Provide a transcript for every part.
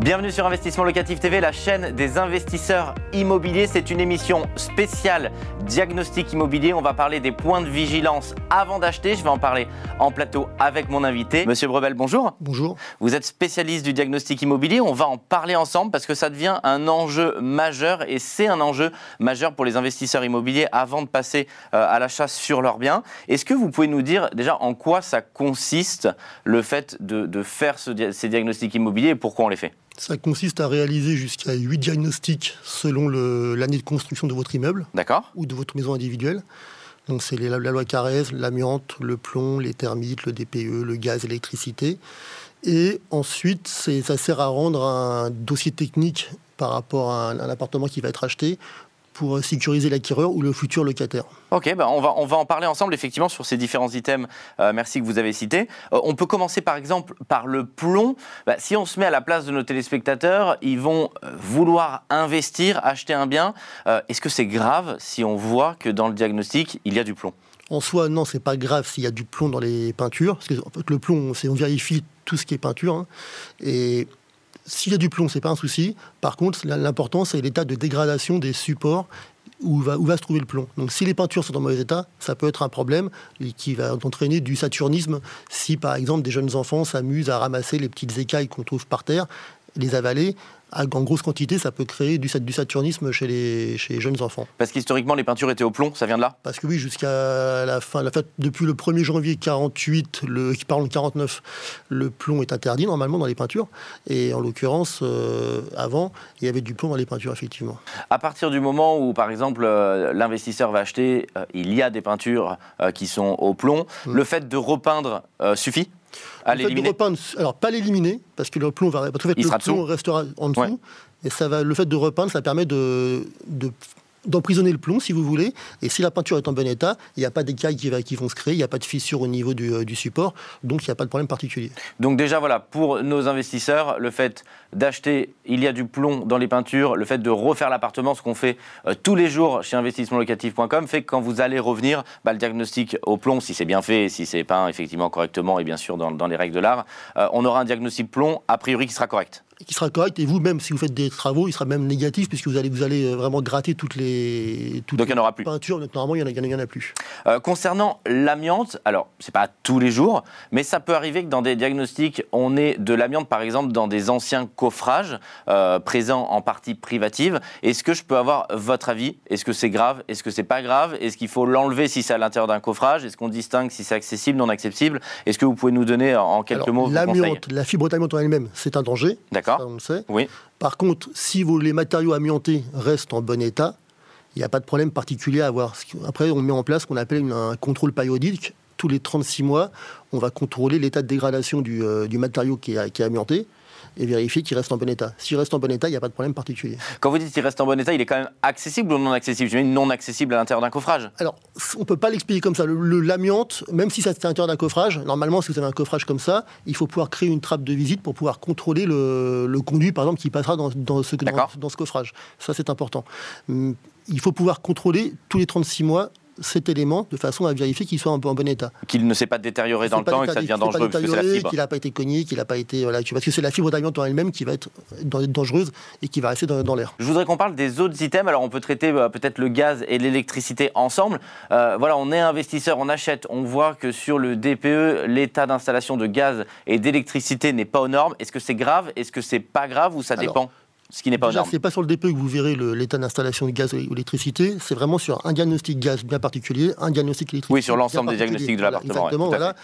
Bienvenue sur Investissement Locatif TV, la chaîne des investisseurs immobiliers. C'est une émission spéciale diagnostic immobilier. On va parler des points de vigilance avant d'acheter. Je vais en parler en plateau avec mon invité. Monsieur Brebel, bonjour. Bonjour. Vous êtes spécialiste du diagnostic immobilier. On va en parler ensemble parce que ça devient un enjeu majeur et c'est un enjeu majeur pour les investisseurs immobiliers avant de passer euh, à la chasse sur leurs biens. Est-ce que vous pouvez nous dire déjà en quoi ça consiste le fait de, faire ces diagnostics immobiliers et pourquoi on les fait? Ça consiste à réaliser jusqu'à 8 diagnostics selon l'année de construction de votre immeuble ou de votre maison individuelle. Donc c'est la, loi Carrez, l'amiante, le plomb, les thermites, le DPE, le gaz, l'électricité. Et ensuite, ça sert à rendre un dossier technique par rapport à un appartement qui va être acheté pour sécuriser l'acquéreur ou le futur locataire. Ok, bah on, va, on va en parler ensemble effectivement sur ces différents items, euh, merci que vous avez cités. Euh, on peut commencer par exemple par le plomb. Bah, si on se met à la place de nos téléspectateurs, ils vont euh, vouloir investir, acheter un bien. Est-ce que c'est grave si on voit que dans le diagnostic, il y a du plomb? En soi, non, c'est pas grave s'il y a du plomb dans les peintures, parce que en fait, le plomb, on vérifie tout ce qui est peinture, hein. et s'il y a du plomb, c'est pas un souci. Par contre, l'important, c'est l'état de dégradation des supports où va, où va se trouver le plomb. Donc si les peintures sont en mauvais état, ça peut être un problème qui va entraîner du saturnisme si par exemple des jeunes enfants s'amusent à ramasser les petites écailles qu'on trouve par terre, les avaler en grosse quantité, ça peut créer du, saturnisme chez les, chez les jeunes enfants. Parce qu'historiquement, les peintures étaient au plomb, ça vient de là? Parce que oui, jusqu'à la fin, la depuis le 1er janvier 48, le, de 49, le plomb est interdit normalement dans les peintures. Et en l'occurrence, euh, avant, il y avait du plomb dans les peintures, effectivement. À partir du moment où, par exemple, euh, l'investisseur va acheter, euh, il y a des peintures qui sont au plomb, mmh. le fait de repeindre suffit? Alors pas l'éliminer, parce que le plomb va, le plomb restera en dessous. Et ça va, le fait de repeindre, ça permet de, de d'emprisonner le plomb, si vous voulez. Et si la peinture est en bon état, il n'y a pas d'écailles qui, qui, vont se créer, il n'y a pas de fissure au niveau du, euh, support, donc il n'y a pas de problème particulier. Donc déjà, voilà, pour nos investisseurs, le fait d'acheter, il y a du plomb dans les peintures, le fait de refaire l'appartement, ce qu'on fait euh, tous les jours chez investissementlocatif.com, fait que quand vous allez revenir, bah, le diagnostic au plomb, si c'est bien fait, si c'est peint effectivement correctement et bien sûr dans, les règles de l'art, euh, on aura un diagnostic plomb a priori qui sera correct qui sera correct. Et vous, même si vous faites des travaux, il sera même négatif puisque vous allez, vous allez euh, vraiment gratter toutes les, toutes Donc, il n'y en aura plus. peintures. Donc, normalement, il n'y en, en, a plus. Euh, concernant l'amiante, alors, c'est pas tous les jours, mais ça peut arriver que dans des diagnostics, on ait de l'amiante, par exemple, dans des anciens coffrages euh, présents en partie privative. Est-ce que je peux avoir votre avis? Est-ce que c'est grave? Est-ce que c'est pas grave? Est-ce qu'il faut l'enlever si c'est à l'intérieur d'un coffrage? Est-ce qu'on distingue si c'est accessible, non accessible? Est-ce que vous pouvez nous donner en quelques mots L'amiante, la fibre d'amiante en elle-même, c'est un danger. D'accord on le sait. Oui. Par contre, si les matériaux amiantés restent en bon état, il n'y a pas de problème particulier à avoir. Après, on met en place ce qu'on appelle un contrôle périodique. Tous les 36 mois, on va contrôler l'état de dégradation du, euh, matériau qui est amianté et vérifier qu'il reste en bon état. S'il reste en bon état, il n'y a pas de problème particulier. Quand vous dites qu'il reste en bon état, il est quand même accessible ou non accessible? Je non accessible à l'intérieur d'un coffrage Alors, on ne peut pas l'expliquer comme ça. L'amiante, même si ça c'est à l'intérieur d'un coffrage, normalement, si vous avez un coffrage comme ça, il faut pouvoir créer une trappe de visite pour pouvoir contrôler le, conduit, par exemple, qui passera dans, dans ce, dans ce coffrage. Ça, c'est important. Hum, il faut pouvoir contrôler tous les 36 mois cet élément de façon à vérifier qu'il soit en, bon état. Qu'il ne s'est pas détérioré dans le temps et que ça devient dangereux parce que c'est la fibre. Qu'il n'a pas été cogné, qu'il n'a pas été. Voilà, parce que c'est la fibre d'amiante en elle-même qui va être dangereuse et qui va rester dans, l'air. Je voudrais qu'on parle des autres items. Alors on peut traiter euh, peut-être le gaz et l'électricité ensemble. Euh, voilà, on est investisseur, on achète, on voit que sur le DPE, l'état d'installation de gaz et d'électricité n'est pas aux normes. Est-ce que c'est grave? Est-ce que c'est pas grave ou ça dépend ce qui n'est pas C'est pas sur le DPE que vous verrez l'état d'installation de gaz ou d'électricité, c'est vraiment sur un diagnostic gaz bien particulier, un diagnostic électrique. Oui, sur l'ensemble des diagnostics de l'appartement. Exactement, voilà.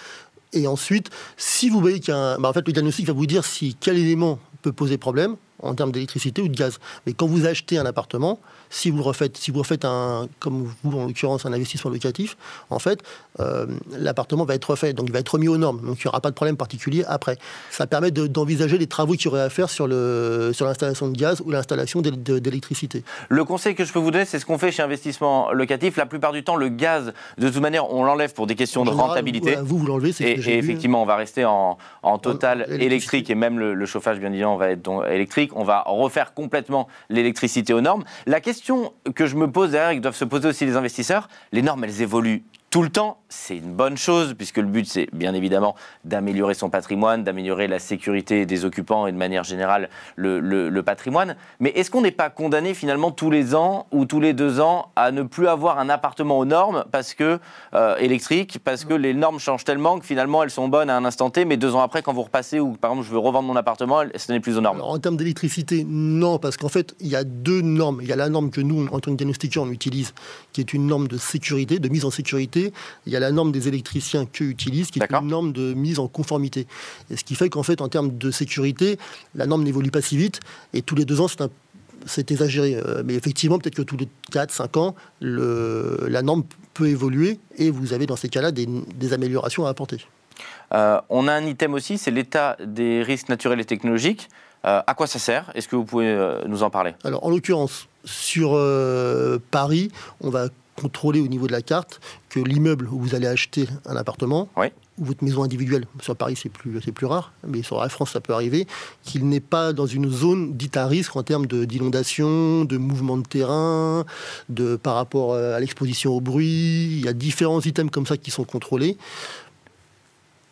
Et ensuite, si vous voyez qu'un. Bah, en fait, le diagnostic va vous dire si quel élément peut poser problème. En termes d'électricité ou de gaz. Mais quand vous achetez un appartement, si vous refaites, si vous refaites un, comme vous en l'occurrence, un investissement locatif, en fait, euh, l'appartement va être refait, donc il va être remis aux normes, donc il n'y aura pas de problème particulier après. Ça permet d'envisager les travaux qu'il y aurait à faire sur le sur l'installation de gaz ou l'installation d'électricité. Le conseil que je peux vous donner, c'est ce qu'on fait chez investissement locatif. La plupart du temps, le gaz, de toute manière, on l'enlève pour des questions de rentabilité. vous, vous l'enlevez, c'est et, et effectivement, on va rester en, en total électrique et même le, le, chauffage, bien évidemment, va être électrique. On va refaire complètement l'électricité aux normes. La question que je me pose derrière et que doivent se poser aussi les investisseurs, les normes, elles évoluent tout le temps, c'est une bonne chose, puisque le but, c'est bien évidemment d'améliorer son patrimoine, d'améliorer la sécurité des occupants et de manière générale le, patrimoine. Mais est-ce qu'on n'est pas condamné finalement tous les ans ou tous les deux ans à ne plus avoir un appartement aux normes parce que euh, électrique, parce que les normes changent tellement que finalement elles sont bonnes à un instant T, mais deux ans après, quand vous repassez ou par exemple je veux revendre mon appartement, ce n'est plus aux normes? En termes d'électricité, non, parce qu'en fait, il y a deux normes. Il y a la norme que nous, en tant que diagnostiqueurs, on utilise, qui est une norme de sécurité, de mise en sécurité il y a la norme des électriciens qu'eux utilisent, qui est une norme de mise en conformité. Et ce qui fait qu'en fait, en termes de sécurité, la norme n'évolue pas si vite, et tous les deux ans, c'est exagéré. Euh, mais effectivement, peut-être que tous les 4-5 ans, la norme peut évoluer et vous avez dans ces cas-là des, améliorations à apporter. Euh, on a un item aussi, c'est l'état des risques naturels et technologiques. Euh, à quoi ça sert? Est-ce que vous pouvez nous en parler? Alors, en l'occurrence, sur Paris, on va contrôler au niveau de la carte que l'immeuble où vous allez acheter un appartement, ou votre maison individuelle, sur Paris c'est plus, c'est plus rare, mais sur la France ça peut arriver, qu'il n'est pas dans une zone dite à risque en termes d'inondation, de, mouvement de terrain, de, par rapport euh, à l'exposition au bruit. Il y a différents items comme ça qui sont contrôlés.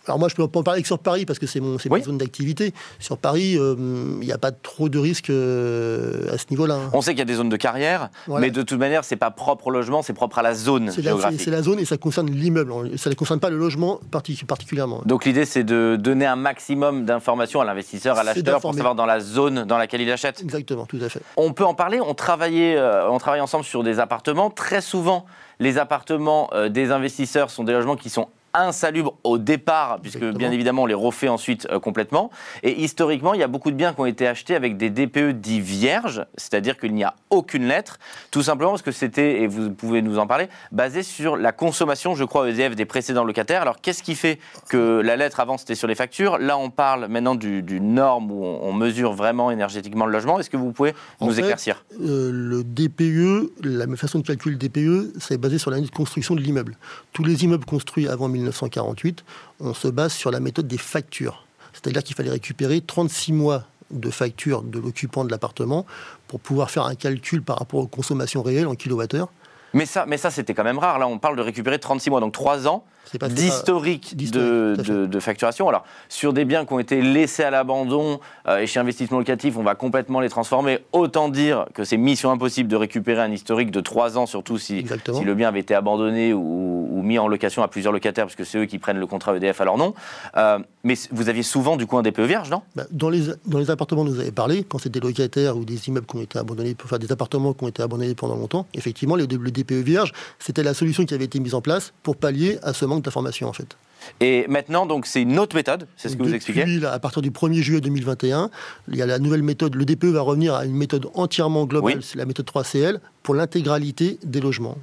Alors moi, je peux en parler que sur Paris parce que c'est mon, ma zone d'activité. Sur Paris, euh, il n'y a pas trop de risques euh, à ce niveau-là. Hein. On sait qu'il y a des zones de carrière, mais de toute manière, c'est pas propre au logement, c'est propre à la zone géographique. C'est la zone et ça concerne l'immeuble. Ça ne concerne pas le logement particulièrement. Donc l'idée, c'est de donner un maximum d'informations à l'investisseur, à l'acheteur, pour savoir dans la zone dans laquelle il achète. Exactement, tout à fait. On peut en parler. On travaillait, euh, on travaille ensemble sur des appartements. Très souvent, les appartements des investisseurs sont des logements qui sont insalubre au départ, puisque bien évidemment on les refait ensuite euh, complètement. Et historiquement, il y a beaucoup de biens qui ont été achetés avec des DPE dits vierges, c'est-à-dire qu'il n'y a aucune lettre, tout simplement parce que c'était, et vous pouvez nous en parler, basé sur la consommation, je crois, EDF des précédents locataires. Alors qu'est-ce qui fait que la lettre avant c'était sur les factures? Là on parle maintenant du, norme où on, mesure vraiment énergétiquement le logement. Est-ce que vous pouvez nous éclaircir? euh, Le DPE, la façon de calculer le DPE, c'est basé sur la construction de l'immeuble. Tous les immeubles construits avant 1948, on se base sur la méthode des factures. C'est-à-dire qu'il fallait récupérer 36 mois de factures de l'occupant de l'appartement pour pouvoir faire un calcul par rapport aux consommations réelles en kilowattheure. Mais ça, mais ça c'était quand même rare. Là, on parle de récupérer 36 mois, donc 3 ans d'historique de, de, facturation. Alors, sur des biens qui ont été laissés à l'abandon euh, et chez investissement locatif, on va complètement les transformer. Autant dire que c'est mission impossible de récupérer un historique de 3 ans, surtout si, si le bien avait été abandonné ou, mis en location à plusieurs locataires, parce que c'est eux qui prennent le contrat EDF à leur nom. Euh, mais vous aviez souvent, du coup, un DPE vierge, non? Bah, dans, les, dans les appartements dont vous avez parlé, quand c'est des locataires ou des immeubles qui ont été abandonnés, faire des appartements qui ont été abandonnés pendant longtemps, effectivement, le, le DPE vierge, c'était la solution qui avait été mise en place pour pallier à ce manque d'informations en fait. Et maintenant, donc, c'est une autre méthode, c'est ce que vous expliquez À partir du 1er juillet 2021, il y a la nouvelle méthode. Le DPE va revenir à une méthode entièrement globale, c'est la méthode 3CL, pour l'intégralité des logements.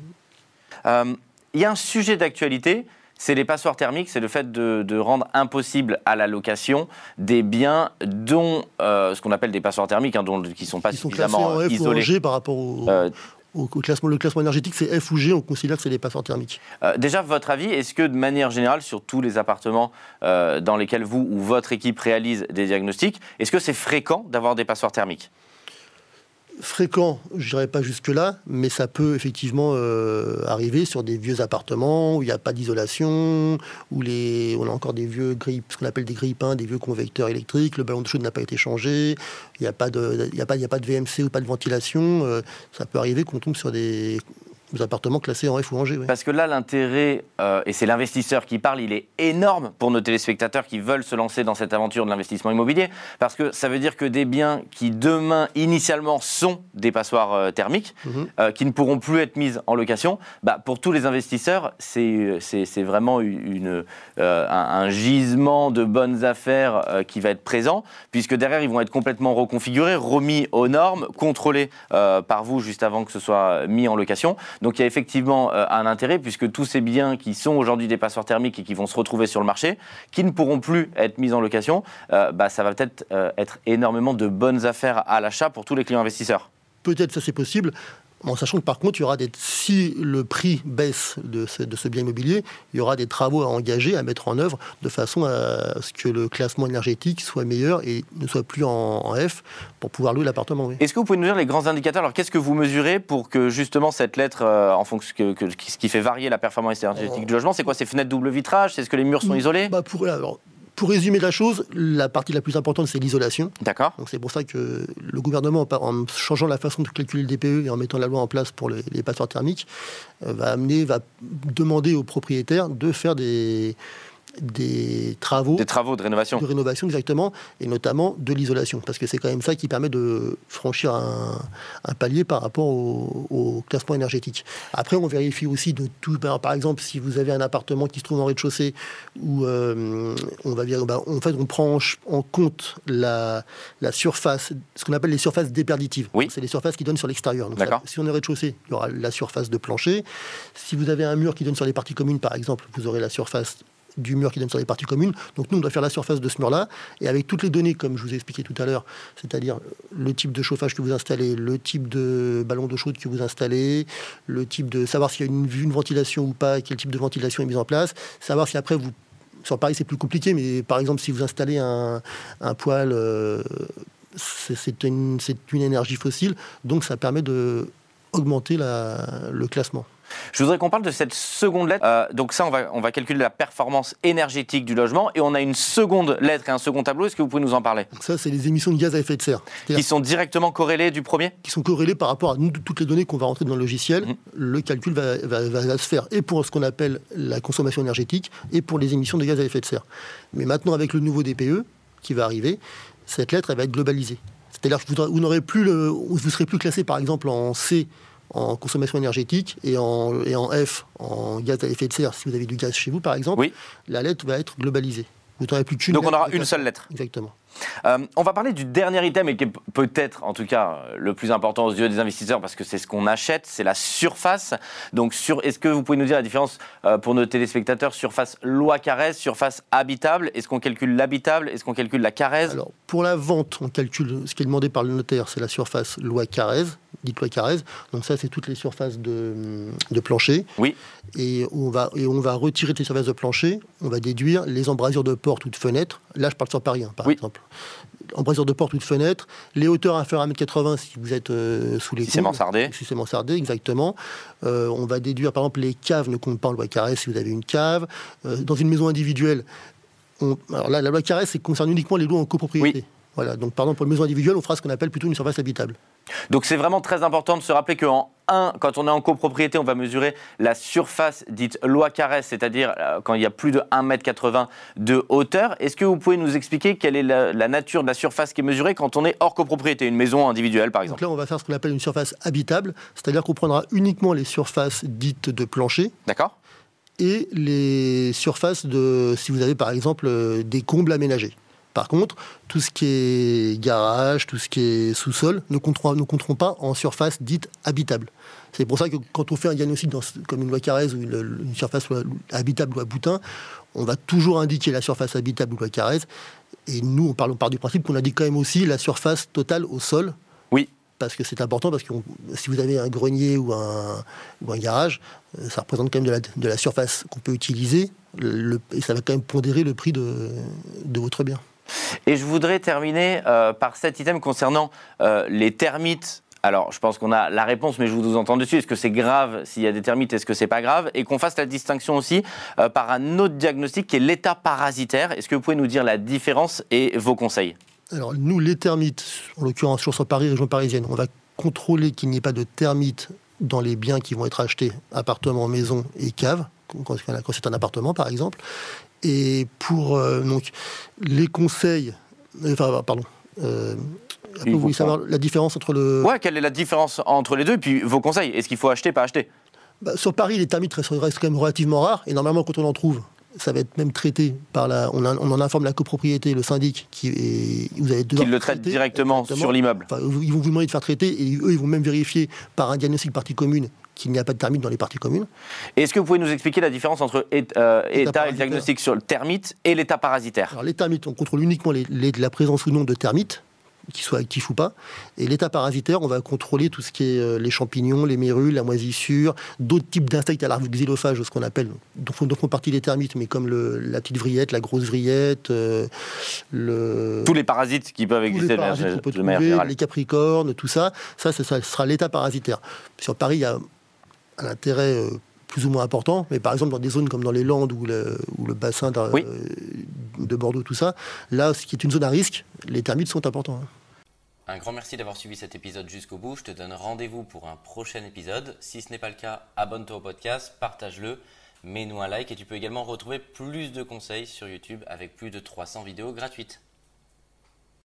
Euh, il y a un sujet d'actualité, c'est les passoires thermiques, c'est le fait de, rendre impossible à la location des biens dont, euh, ce qu'on appelle des passoires thermiques, hein, dont, qui ne sont pas suffisamment isolés. par rapport au... Euh, le classement énergétique, c'est F ou G, on considère que c'est des passoires thermiques. Euh, déjà, votre avis, est-ce que de manière générale, sur tous les appartements euh, dans lesquels vous ou votre équipe réalise des diagnostics, est-ce que c'est fréquent d'avoir des passoires thermiques? Fréquent, je dirais pas jusque-là, mais ça peut effectivement euh, arriver sur des vieux appartements où il n'y a pas d'isolation, où les, on a encore des vieux grilles, ce qu'on appelle des grippins, des vieux convecteurs électriques, le ballon de chaude n'a pas été changé, il n'y a, pas de, a, a pas de VMC ou pas de ventilation. Euh, ça peut arriver qu'on tombe sur des aux appartements classés en F ou en G. Parce que là, l'intérêt, euh, et c'est l'investisseur qui parle, il est énorme pour nos téléspectateurs qui veulent se lancer dans cette aventure de l'investissement immobilier, parce que ça veut dire que des biens qui demain, initialement, sont des passoires euh, thermiques, mhm. euh, qui ne pourront plus être mises en location, bah, pour tous les investisseurs, c'est vraiment une, un, gisement de bonnes affaires qui va être présent, puisque derrière, ils vont être complètement reconfigurés, remis aux normes, contrôlés par vous juste avant que ce soit mis en location. Donc il y a effectivement euh, un intérêt puisque tous ces biens qui sont aujourd'hui des passoires thermiques et qui vont se retrouver sur le marché, qui ne pourront plus être mis en location, euh, bah, ça va peut-être euh, être énormément de bonnes affaires à l'achat pour tous les clients investisseurs. Peut-être ça c'est possible en sachant que par contre, il y aura des, si le prix baisse de ce, bien immobilier, il y aura des travaux à engager, à mettre en œuvre, de façon à ce que le classement énergétique soit meilleur et ne soit plus en, F pour pouvoir louer l'appartement. Est-ce que vous pouvez nous dire les grands indicateurs? Alors, qu'est-ce que vous mesurez pour que justement cette lettre, euh, en fonction que, ce qui fait varier la performance énergétique du logement, c'est quoi? Ces fenêtres double vitrage? C'est ce que les murs sont isolés? bah pour, pour résumer la chose, la partie la plus importante, c'est l'isolation. D'accord. Donc c'est pour ça que le gouvernement, en changeant la façon de calculer le DPE et en mettant la loi en place pour les, les passoires thermiques, euh, va amener, va demander aux propriétaires de faire des des travaux. Des travaux de rénovation. De rénovation, exactement, et notamment de l'isolation, parce que c'est quand même ça qui permet de franchir un, palier par rapport au, classement énergétique. Après, on vérifie aussi de tout. Ben, par exemple, si vous avez un appartement qui se trouve en rez-de-chaussée, où euh, on va dire, ben, en fait, on prend en, compte la, la, surface, ce qu'on appelle les surfaces déperditives. Oui. C'est les surfaces qui donnent sur l'extérieur. si on est rez-de-chaussée, il y aura la surface de plancher. Si vous avez un mur qui donne sur les parties communes, par exemple, vous aurez la surface du mur qui donne sur les parties communes. Donc nous, on doit faire la surface de ce mur-là. Et avec toutes les données, comme je vous ai expliqué tout à l'heure, c'est-à-dire le type de chauffage que vous installez, le type de ballon d'eau chaude que vous installez, le type de savoir s'il y a une, ventilation ou pas, quel type de ventilation est mis en place, savoir si après vous... Sur Paris, c'est plus compliqué, mais par exemple, si vous installez un, poêle, euh, c'est une, une énergie fossile, donc ça permet de augmenter la, le classement. Je voudrais qu'on parle de cette seconde lettre. Euh, donc ça, on va, on va calculer la performance énergétique du logement et on a une seconde lettre et un second tableau. Est-ce que vous pouvez nous en parler? Ça, c'est les émissions de gaz à effet de serre. Qui sont directement corrélées du premier? Qui sont corrélées par rapport à toutes les données qu'on va rentrer dans le logiciel. Mhm. Le calcul va, va, se faire et pour ce qu'on appelle la consommation énergétique et pour les émissions de gaz à effet de serre. Mais maintenant, avec le nouveau DPE qui va arriver, cette lettre, elle va être globalisée. C'est-à-dire que vous, n'aurez plus le, vous serez plus classé, par exemple, en C en consommation énergétique et en, et en F, en gaz à effet de serre, si vous avez du gaz chez vous par exemple, la lettre va être globalisée. Vous n'aurez plus qu'une. Donc on aura une seule lettre. Exactement. Euh, on va parler du dernier item et qui est peut-être, en tout cas, le plus important aux yeux des investisseurs parce que c'est ce qu'on achète, c'est la surface. Donc, sur, est-ce que vous pouvez nous dire la différence euh, pour nos téléspectateurs surface loi Carrez, surface habitable? Est-ce qu'on calcule l'habitable? Est-ce qu'on calcule la Carrez? Alors, pour la vente, on calcule ce qui est demandé par le notaire, c'est la surface loi Carrez, dite loi Carrez. Donc ça, c'est toutes les surfaces de, de plancher. Oui. Et on va et on va retirer les surfaces de plancher. On va déduire les embrasures de porte ou de fenêtre. Là, je parle sur Paris, hein, par exemple embrasure de porte ou de fenêtre, les hauteurs inférieures à 1m80 si vous êtes euh, sous les Si c'est mansardé. Si c'est mansardé, exactement. Euh, on va déduire, par exemple, les caves ne comptent pas en loi carré si vous avez une cave. Euh, dans une maison individuelle, alors là, la loi carré, c'est concerne uniquement les lots en copropriété. Voilà, donc par exemple, pour une maison individuelle, on fera ce qu'on appelle plutôt une surface habitable. Donc c'est vraiment très important de se rappeler qu'en 1, quand on est en copropriété, on va mesurer la surface dite loi caresse, c'est-à-dire euh, quand il y a plus de 1m80 de hauteur. Est-ce que vous pouvez nous expliquer quelle est la, nature de la surface qui est mesurée quand on est hors copropriété, une maison individuelle par exemple? Donc là, on va faire ce qu'on appelle une surface habitable, c'est-à-dire qu'on prendra uniquement les surfaces dites de plancher. D'accord. Et les surfaces de, si vous avez par exemple euh, des combles aménagés. Par contre, tout ce qui est garage, tout ce qui est sous-sol, ne compteront, ne compteront pas en surface dite habitable. C'est pour ça que quand on fait un diagnostic dans, comme une loi Carrez ou une, surface habitable ou à boutin, on va toujours indiquer la surface habitable ou loi Carrez. Et nous, on parle, on part du principe qu'on indique quand même aussi la surface totale au sol. Oui. Parce que c'est important, parce que si vous avez un grenier ou un, ou un garage, euh, ça représente quand même de la, de la surface qu'on peut utiliser. Le, et ça va quand même pondérer le prix de, de votre bien. Et je voudrais terminer euh, par cet item concernant euh, les termites. Alors, je pense qu'on a la réponse, mais je vous entends dessus. Est-ce que c'est grave s'il y a des termites? Est-ce que c'est pas grave? Et qu'on fasse la distinction aussi euh, par un autre diagnostic qui est l'état parasitaire. Est-ce que vous pouvez nous dire la différence et vos conseils? Alors, nous, les termites, en l'occurrence sur Paris, région parisienne, on va contrôler qu'il n'y ait pas de termites dans les biens qui vont être achetés, appartements, maisons et caves, quand, c'est un appartement par exemple. Et pour euh, donc, les conseils, enfin, pardon, euh, vous voulez savoir la différence entre le. Ouais, quelle est la différence entre les deux Et puis vos conseils, est-ce qu'il faut acheter, pas acheter? Bah, Sur Paris, les termites restent, quand même relativement rares. Et normalement, quand on en trouve, ça va être même traité par la. On, en informe la copropriété, le syndic, qui, et vous allez Qui le traite directement sur l'immeuble. ils vont vous demander de faire traiter et eux, ils vont même vérifier par un diagnostic partie commune qu'il n'y a pas de termites dans les parties communes. Est-ce que vous pouvez nous expliquer la différence entre euh, état, et diagnostic sur le termite et l'état parasitaire? Alors, les termites, on contrôle uniquement la présence ou non de termites qu'il soit actif ou pas. Et l'état parasitaire, on va contrôler tout ce qui est euh, les champignons, les mérules, la moisissure, d'autres types d'insectes à l'arbre xylophage, ce qu'on appelle, dont font, font, partie les termites, mais comme le, la petite vrillette, la grosse vrillette, euh, le... Tous les parasites qui peuvent exister de manière Les capricornes, tout ça, ça, ça, sera l'état parasitaire. Sur Paris, il y a un intérêt... Euh, plus ou moins important, mais par exemple dans des zones comme dans les Landes ou le, le bassin de, de, Bordeaux, tout ça, là, ce qui est une zone à risque, les termites sont importants. Hein. Un grand merci d'avoir suivi cet épisode jusqu'au bout. Je te donne rendez-vous pour un prochain épisode. Si ce n'est pas le cas, abonne-toi au podcast, partage-le, mets-nous un like et tu peux également retrouver plus de conseils sur YouTube avec plus de 300 vidéos gratuites.